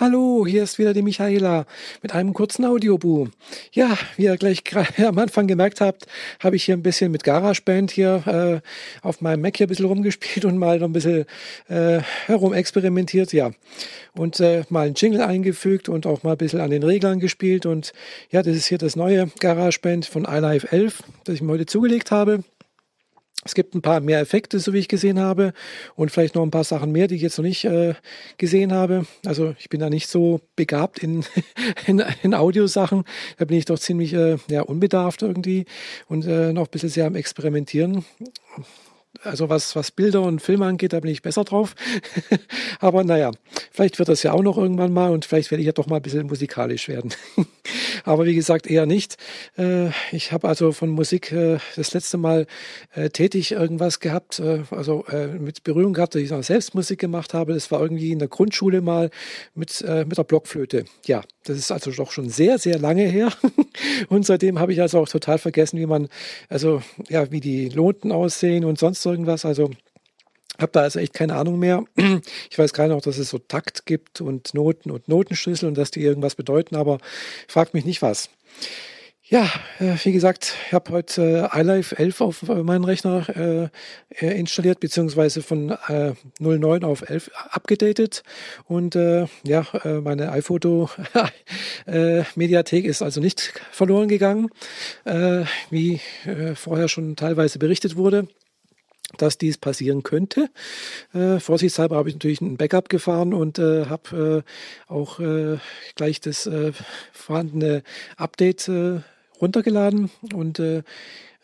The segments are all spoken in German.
Hallo, hier ist wieder die Michaela mit einem kurzen Audioboom. Ja, wie ihr gleich am Anfang gemerkt habt, habe ich hier ein bisschen mit GarageBand hier äh, auf meinem Mac hier ein bisschen rumgespielt und mal noch ein bisschen äh, herumexperimentiert, ja. Und äh, mal einen Jingle eingefügt und auch mal ein bisschen an den Reglern gespielt. Und ja, das ist hier das neue GarageBand von iLife 11, das ich mir heute zugelegt habe. Es gibt ein paar mehr Effekte, so wie ich gesehen habe, und vielleicht noch ein paar Sachen mehr, die ich jetzt noch nicht äh, gesehen habe. Also ich bin da nicht so begabt in, in, in Audiosachen. Da bin ich doch ziemlich äh, ja, unbedarft irgendwie und äh, noch ein bisschen sehr am Experimentieren also was, was Bilder und Filme angeht, da bin ich besser drauf. Aber naja, vielleicht wird das ja auch noch irgendwann mal und vielleicht werde ich ja doch mal ein bisschen musikalisch werden. Aber wie gesagt, eher nicht. Äh, ich habe also von Musik äh, das letzte Mal äh, tätig irgendwas gehabt, also mit Berührung gehabt, dass ich auch selbst Musik gemacht habe. Das war irgendwie in der Grundschule mal mit, mit der Blockflöte. Ja, das ist also doch schon sehr, sehr lange her. Und seitdem habe ich also auch total vergessen, wie man, also ja, wie die Noten aussehen und sonst irgendwas. Also habe da also echt keine Ahnung mehr. Ich weiß gerade noch, dass es so Takt gibt und Noten und Notenschlüssel und dass die irgendwas bedeuten, aber fragt mich nicht was. Ja, äh, wie gesagt, ich habe heute äh, iLife 11 auf äh, meinen Rechner äh, installiert, beziehungsweise von äh, 09 auf 11 abgedatet. Und äh, ja, meine iPhoto-Mediathek ist also nicht verloren gegangen, wie vorher schon teilweise berichtet wurde dass dies passieren könnte. Äh, vorsichtshalber habe ich natürlich ein Backup gefahren und äh, habe äh, auch äh, gleich das äh, vorhandene Update äh, runtergeladen und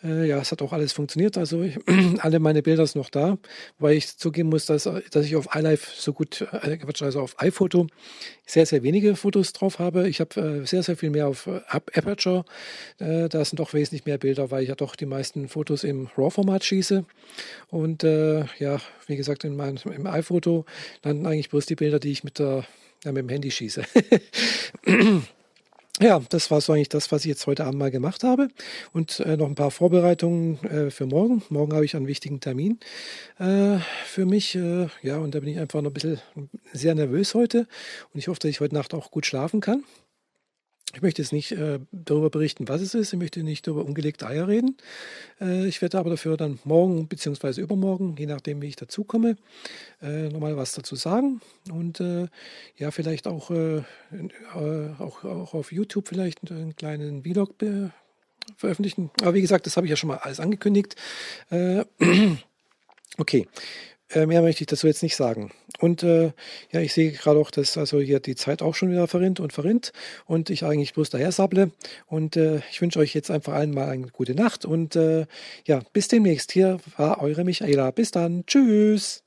äh, ja, es hat auch alles funktioniert. Also ich, alle meine Bilder sind noch da, weil ich zugeben muss, dass, dass ich auf iLife so gut, äh, also auf iPhoto sehr, sehr wenige Fotos drauf habe. Ich habe äh, sehr, sehr viel mehr auf äh, Aperture. Äh, da sind doch wesentlich mehr Bilder, weil ich ja doch die meisten Fotos im RAW-Format schieße. Und äh, ja, wie gesagt, in meinem, im iPhoto landen eigentlich bloß die Bilder, die ich mit, der, ja, mit dem Handy schieße. ja, das war so eigentlich das, was ich jetzt heute Abend mal gemacht habe. Und äh, noch ein paar Vorbereitungen äh, für morgen. Morgen habe ich einen wichtigen Termin äh, für mich. Äh, ja, und da bin ich einfach noch ein bisschen sehr nervös heute. Und ich hoffe, dass ich heute Nacht auch gut schlafen kann. Ich möchte jetzt nicht äh, darüber berichten, was es ist. Ich möchte nicht über ungelegte Eier reden. Äh, ich werde aber dafür dann morgen bzw. übermorgen, je nachdem, wie ich dazu komme, äh, nochmal was dazu sagen. Und äh, ja, vielleicht auch, äh, äh, auch, auch auf YouTube vielleicht einen kleinen Vlog veröffentlichen. Aber wie gesagt, das habe ich ja schon mal alles angekündigt. okay. Äh, mehr möchte ich dazu jetzt nicht sagen. Und äh, ja, ich sehe gerade auch, dass also hier die Zeit auch schon wieder verrinnt und verrinnt und ich eigentlich bloß daher sable. Und äh, ich wünsche euch jetzt einfach allen mal eine gute Nacht und äh, ja, bis demnächst. Hier war eure Michaela. Bis dann. Tschüss.